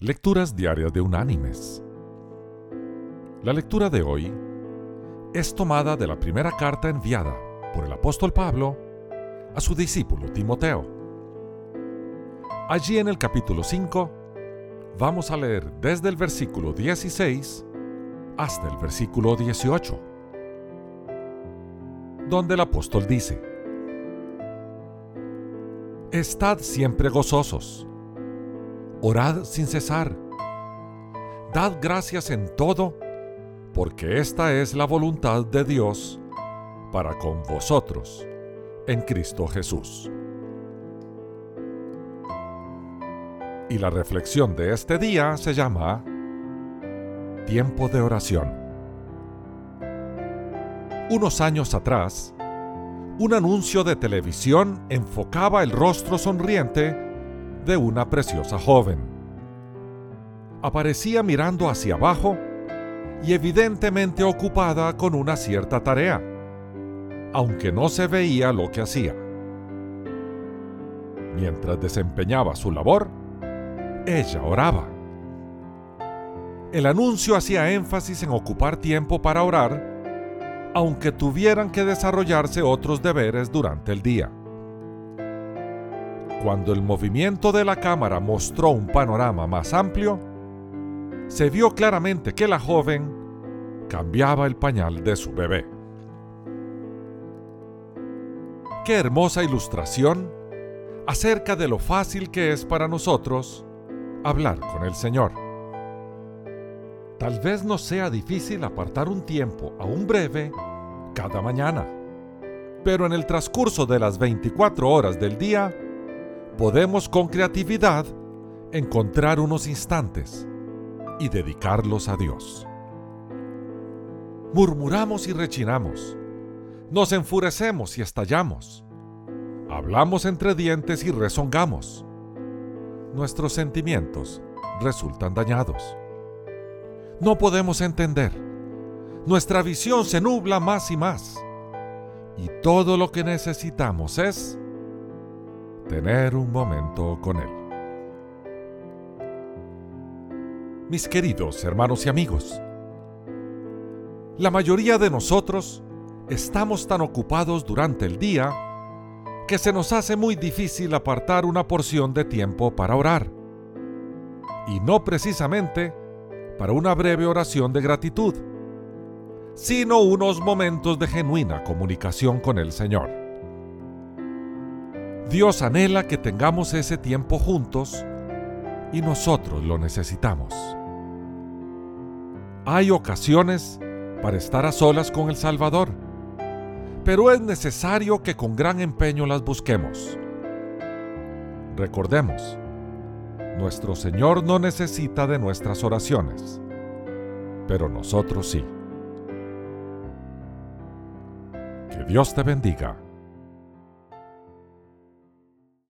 Lecturas Diarias de Unánimes. La lectura de hoy es tomada de la primera carta enviada por el apóstol Pablo a su discípulo Timoteo. Allí en el capítulo 5 vamos a leer desde el versículo 16 hasta el versículo 18, donde el apóstol dice, Estad siempre gozosos orad sin cesar. Dad gracias en todo, porque esta es la voluntad de Dios para con vosotros, en Cristo Jesús. Y la reflexión de este día se llama Tiempo de oración. Unos años atrás, un anuncio de televisión enfocaba el rostro sonriente de una preciosa joven. Aparecía mirando hacia abajo y evidentemente ocupada con una cierta tarea, aunque no se veía lo que hacía. Mientras desempeñaba su labor, ella oraba. El anuncio hacía énfasis en ocupar tiempo para orar, aunque tuvieran que desarrollarse otros deberes durante el día. Cuando el movimiento de la cámara mostró un panorama más amplio, se vio claramente que la joven cambiaba el pañal de su bebé. Qué hermosa ilustración acerca de lo fácil que es para nosotros hablar con el Señor. Tal vez no sea difícil apartar un tiempo, aún breve, cada mañana, pero en el transcurso de las 24 horas del día, podemos con creatividad encontrar unos instantes y dedicarlos a Dios. Murmuramos y rechinamos, nos enfurecemos y estallamos, hablamos entre dientes y rezongamos. Nuestros sentimientos resultan dañados. No podemos entender. Nuestra visión se nubla más y más. Y todo lo que necesitamos es tener un momento con Él. Mis queridos hermanos y amigos, la mayoría de nosotros estamos tan ocupados durante el día que se nos hace muy difícil apartar una porción de tiempo para orar. Y no precisamente para una breve oración de gratitud, sino unos momentos de genuina comunicación con el Señor. Dios anhela que tengamos ese tiempo juntos y nosotros lo necesitamos. Hay ocasiones para estar a solas con el Salvador, pero es necesario que con gran empeño las busquemos. Recordemos, nuestro Señor no necesita de nuestras oraciones, pero nosotros sí. Que Dios te bendiga